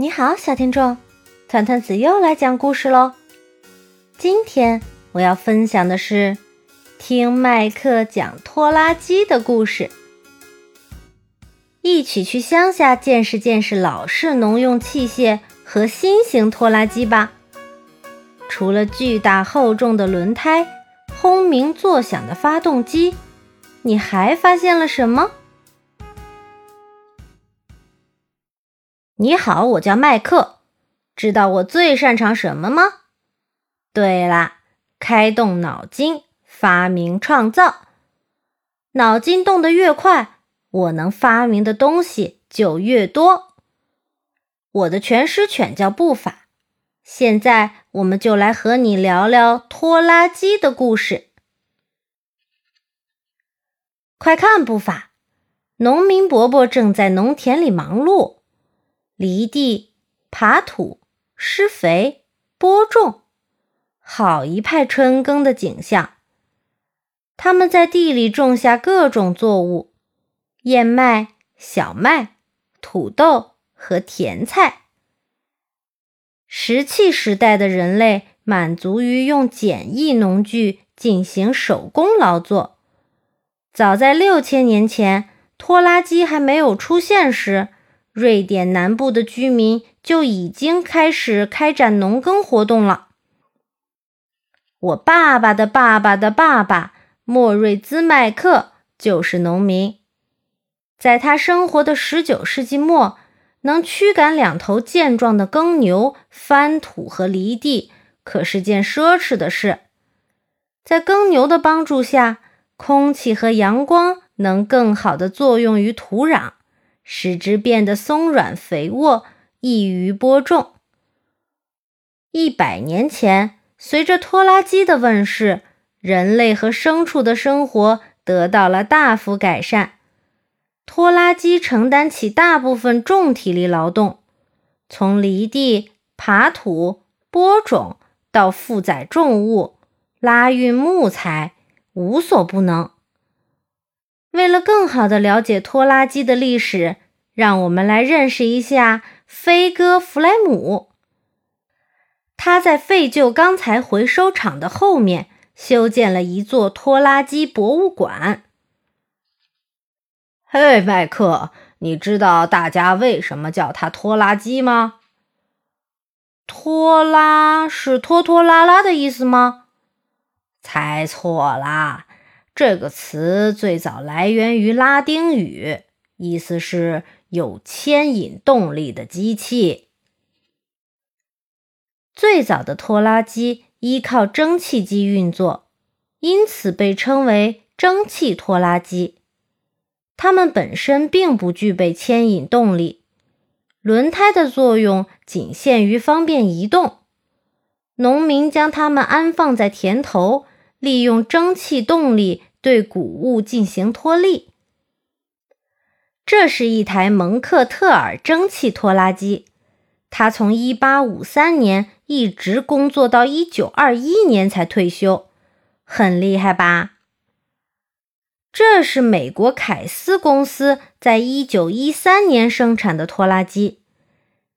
你好，小听众，团团子又来讲故事喽。今天我要分享的是听麦克讲拖拉机的故事。一起去乡下见识见识老式农用器械和新型拖拉机吧。除了巨大厚重的轮胎、轰鸣作响的发动机，你还发现了什么？你好，我叫麦克。知道我最擅长什么吗？对啦，开动脑筋，发明创造。脑筋动得越快，我能发明的东西就越多。我的全师犬叫步法。现在，我们就来和你聊聊拖拉机的故事。快看，步法！农民伯伯正在农田里忙碌。犁地、耙土、施肥、播种，好一派春耕的景象。他们在地里种下各种作物：燕麦、小麦、土豆和甜菜。石器时代的人类满足于用简易农具进行手工劳作。早在六千年前，拖拉机还没有出现时。瑞典南部的居民就已经开始开展农耕活动了。我爸爸的爸爸的爸爸莫瑞兹麦克就是农民，在他生活的十九世纪末，能驱赶两头健壮的耕牛翻土和犁地，可是件奢侈的事。在耕牛的帮助下，空气和阳光能更好的作用于土壤。使之变得松软肥沃，易于播种。一百年前，随着拖拉机的问世，人类和牲畜的生活得到了大幅改善。拖拉机承担起大部分重体力劳动，从犁地、耙土、播种到负载重物、拉运木材，无所不能。为了更好地了解拖拉机的历史，让我们来认识一下飞哥·弗莱姆。他在废旧钢材回收厂的后面修建了一座拖拉机博物馆。嘿，麦克，你知道大家为什么叫它拖拉机吗？拖拉是拖拖拉拉的意思吗？猜错啦。这个词最早来源于拉丁语，意思是有牵引动力的机器。最早的拖拉机依靠蒸汽机运作，因此被称为蒸汽拖拉机。它们本身并不具备牵引动力，轮胎的作用仅限于方便移动。农民将它们安放在田头，利用蒸汽动力。对谷物进行脱粒。这是一台蒙克特尔蒸汽拖拉机，它从1853年一直工作到1921年才退休，很厉害吧？这是美国凯斯公司在1913年生产的拖拉机，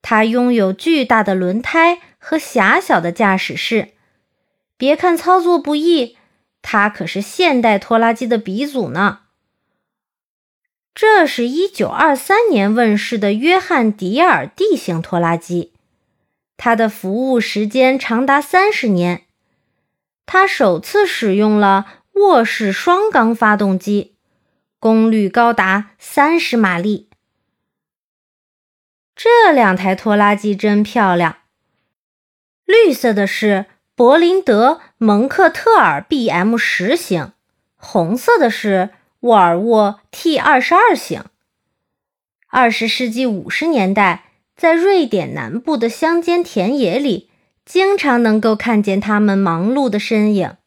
它拥有巨大的轮胎和狭小的驾驶室，别看操作不易。它可是现代拖拉机的鼻祖呢。这是一九二三年问世的约翰·迪尔 D 型拖拉机，它的服务时间长达三十年。它首次使用了卧式双缸发动机，功率高达三十马力。这两台拖拉机真漂亮，绿色的是。柏林德蒙克特尔 B.M 十型，红色的是沃尔沃 T 二十二型。二十世纪五十年代，在瑞典南部的乡间田野里，经常能够看见他们忙碌的身影。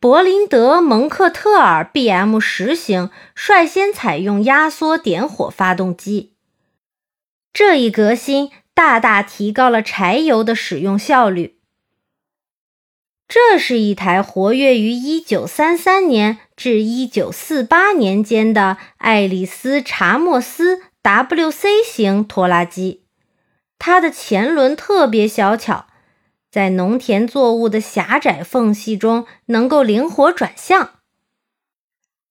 柏林德蒙克特尔 B.M 十型率先采用压缩点火发动机，这一革新。大大提高了柴油的使用效率。这是一台活跃于1933年至1948年间的爱丽丝·查莫斯 WC 型拖拉机，它的前轮特别小巧，在农田作物的狭窄缝隙中能够灵活转向。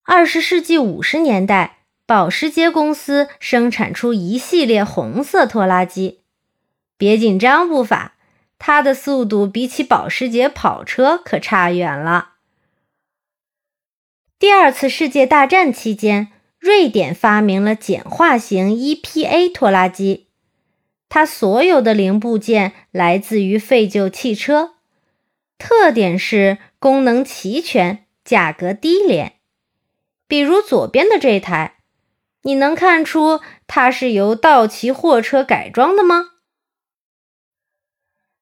二十世纪五十年代，保时捷公司生产出一系列红色拖拉机。别紧张，步伐，它的速度比起保时捷跑车可差远了。第二次世界大战期间，瑞典发明了简化型 EPA 拖拉机，它所有的零部件来自于废旧汽车，特点是功能齐全，价格低廉。比如左边的这台，你能看出它是由道奇货车改装的吗？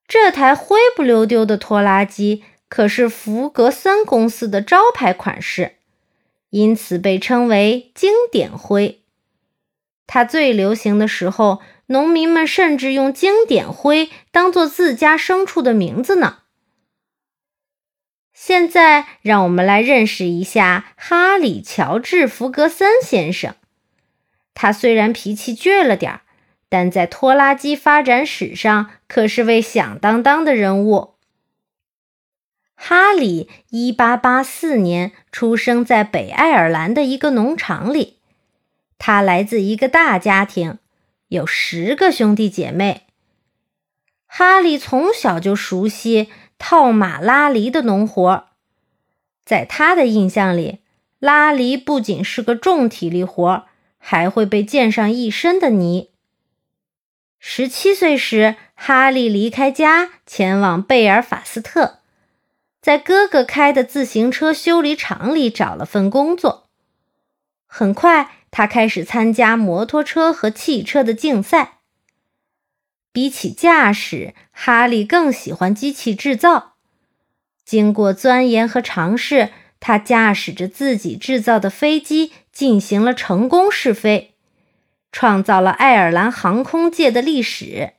这台灰不溜丢的拖拉机可是福格森公司的招牌款式，因此被称为经典灰。它最流行的时候，农民们甚至用“经典灰”当做自家牲畜的名字呢。现在，让我们来认识一下哈里·乔治·福格森先生。他虽然脾气倔了点儿，但在拖拉机发展史上可是位响当当的人物。哈里1884年出生在北爱尔兰的一个农场里，他来自一个大家庭，有十个兄弟姐妹。哈里从小就熟悉。套马拉犁的农活，在他的印象里，拉犁不仅是个重体力活，还会被溅上一身的泥。十七岁时，哈利离开家，前往贝尔法斯特，在哥哥开的自行车修理厂里找了份工作。很快，他开始参加摩托车和汽车的竞赛。比起驾驶，哈利更喜欢机器制造。经过钻研和尝试，他驾驶着自己制造的飞机进行了成功试飞，创造了爱尔兰航空界的历史。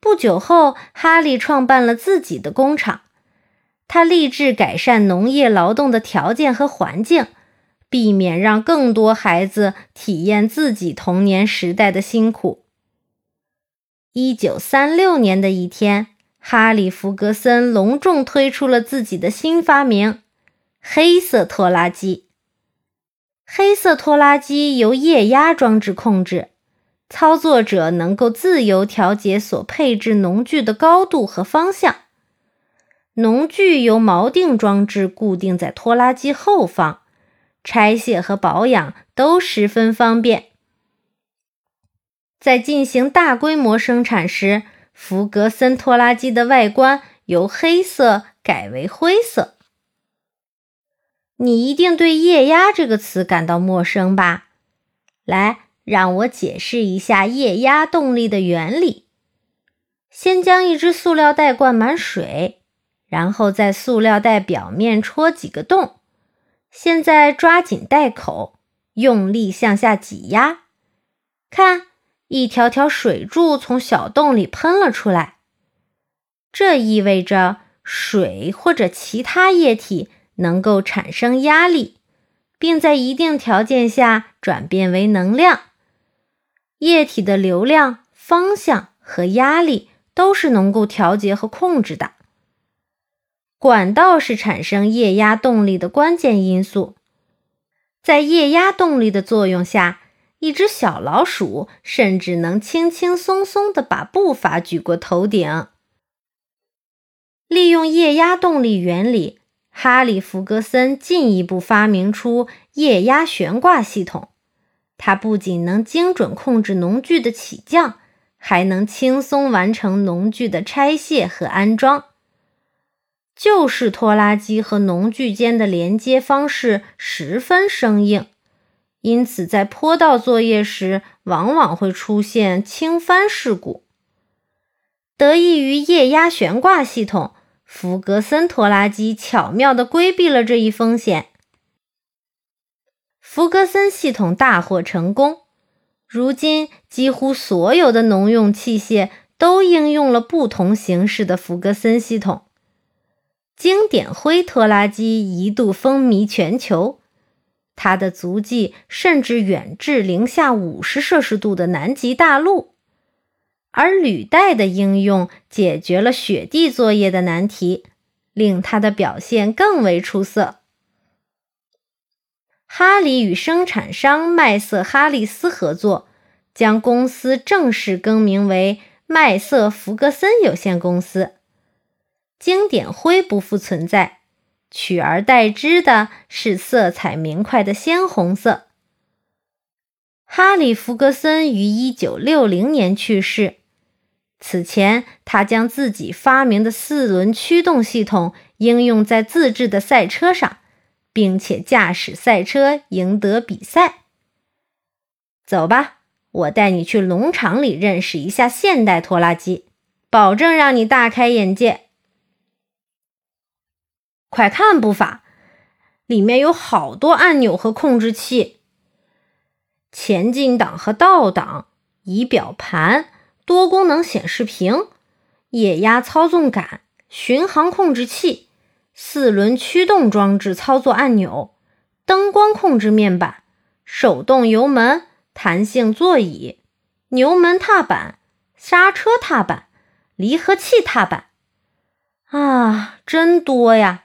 不久后，哈利创办了自己的工厂。他立志改善农业劳动的条件和环境，避免让更多孩子体验自己童年时代的辛苦。一九三六年的一天，哈里·弗格森隆重推出了自己的新发明——黑色拖拉机。黑色拖拉机由液压装置控制，操作者能够自由调节所配置农具的高度和方向。农具由锚定装置固定在拖拉机后方，拆卸和保养都十分方便。在进行大规模生产时，福格森拖拉机的外观由黑色改为灰色。你一定对“液压”这个词感到陌生吧？来，让我解释一下液压动力的原理。先将一只塑料袋灌满水，然后在塑料袋表面戳几个洞。现在抓紧袋口，用力向下挤压，看。一条条水柱从小洞里喷了出来，这意味着水或者其他液体能够产生压力，并在一定条件下转变为能量。液体的流量、方向和压力都是能够调节和控制的。管道是产生液压动力的关键因素，在液压动力的作用下。一只小老鼠甚至能轻轻松松地把步伐举过头顶。利用液压动力原理，哈里·福格森进一步发明出液压悬挂系统。它不仅能精准控制农具的起降，还能轻松完成农具的拆卸和安装。旧式拖拉机和农具间的连接方式十分生硬。因此，在坡道作业时，往往会出现倾翻事故。得益于液压悬挂系统，福格森拖拉机巧妙地规避了这一风险。福格森系统大获成功，如今几乎所有的农用器械都应用了不同形式的福格森系统。经典灰拖拉机一度风靡全球。它的足迹甚至远至零下五十摄氏度的南极大陆。而履带的应用解决了雪地作业的难题，令它的表现更为出色。哈里与生产商麦瑟哈利斯合作，将公司正式更名为麦瑟弗格森有限公司。经典灰不复存在，取而代之的是色彩明快的鲜红色。哈里·弗格森于1960年去世。此前，他将自己发明的四轮驱动系统应用在自制的赛车上，并且驾驶赛车赢得比赛。走吧，我带你去农场里认识一下现代拖拉机，保证让你大开眼界。快看，步法，里面有好多按钮和控制器：前进档和倒档，仪表盘。多功能显示屏、液压操纵杆、巡航控制器、四轮驱动装置操作按钮、灯光控制面板、手动油门、弹性座椅、油门踏板、刹车踏板、离合器踏板，啊，真多呀！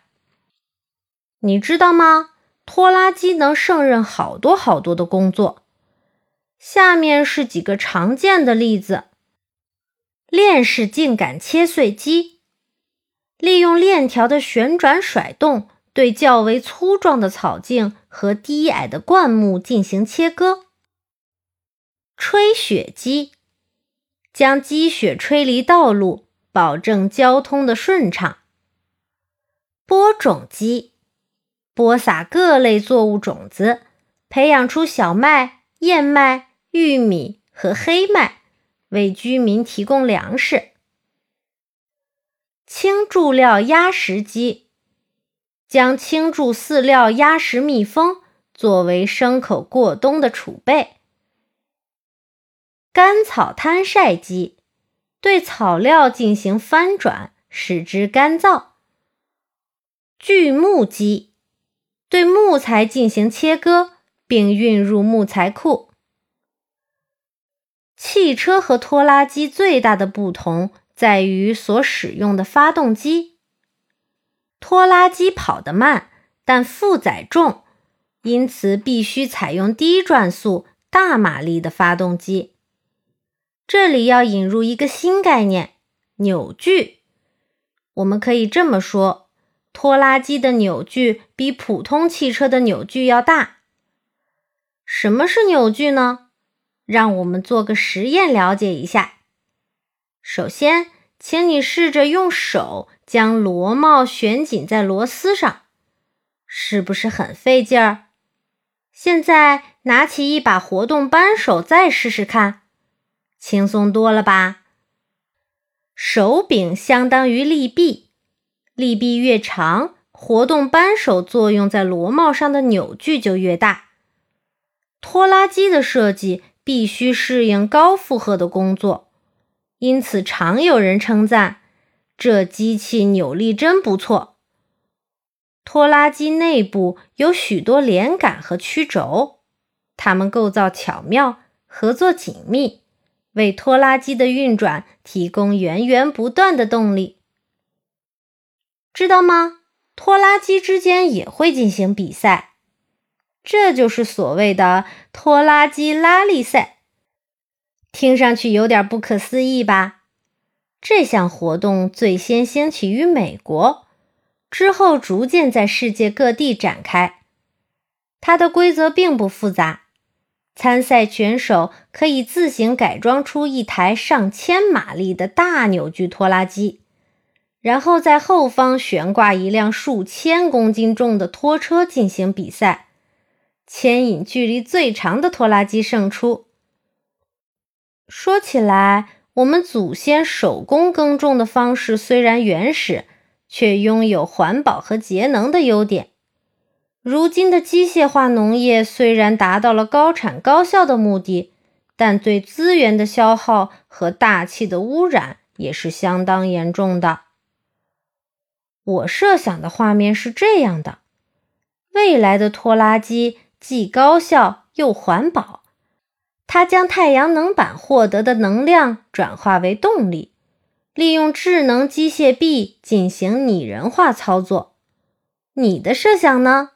你知道吗？拖拉机能胜任好多好多的工作。下面是几个常见的例子。链式茎秆切碎机利用链条的旋转甩动，对较为粗壮的草茎和低矮的灌木进行切割。吹雪机将积雪吹离道路，保证交通的顺畅。播种机播撒各类作物种子，培养出小麦、燕麦、玉米和黑麦。为居民提供粮食。青贮料压实机将青贮饲料压实密封，作为牲口过冬的储备。干草摊晒机对草料进行翻转，使之干燥。锯木机对木材进行切割，并运入木材库。汽车和拖拉机最大的不同在于所使用的发动机。拖拉机跑得慢，但负载重，因此必须采用低转速、大马力的发动机。这里要引入一个新概念——扭矩。我们可以这么说：拖拉机的扭矩比普通汽车的扭矩要大。什么是扭矩呢？让我们做个实验，了解一下。首先，请你试着用手将螺帽旋紧在螺丝上，是不是很费劲儿？现在拿起一把活动扳手，再试试看，轻松多了吧？手柄相当于利臂，利臂越长，活动扳手作用在螺帽上的扭矩就越大。拖拉机的设计。必须适应高负荷的工作，因此常有人称赞这机器扭力真不错。拖拉机内部有许多连杆和曲轴，它们构造巧妙，合作紧密，为拖拉机的运转提供源源不断的动力。知道吗？拖拉机之间也会进行比赛。这就是所谓的拖拉机拉力赛，听上去有点不可思议吧？这项活动最先兴起于美国，之后逐渐在世界各地展开。它的规则并不复杂，参赛选手可以自行改装出一台上千马力的大扭矩拖拉机，然后在后方悬挂一辆数千公斤重的拖车进行比赛。牵引距离最长的拖拉机胜出。说起来，我们祖先手工耕种的方式虽然原始，却拥有环保和节能的优点。如今的机械化农业虽然达到了高产高效的目的，但对资源的消耗和大气的污染也是相当严重的。我设想的画面是这样的：未来的拖拉机。既高效又环保。它将太阳能板获得的能量转化为动力，利用智能机械臂进行拟人化操作。你的设想呢？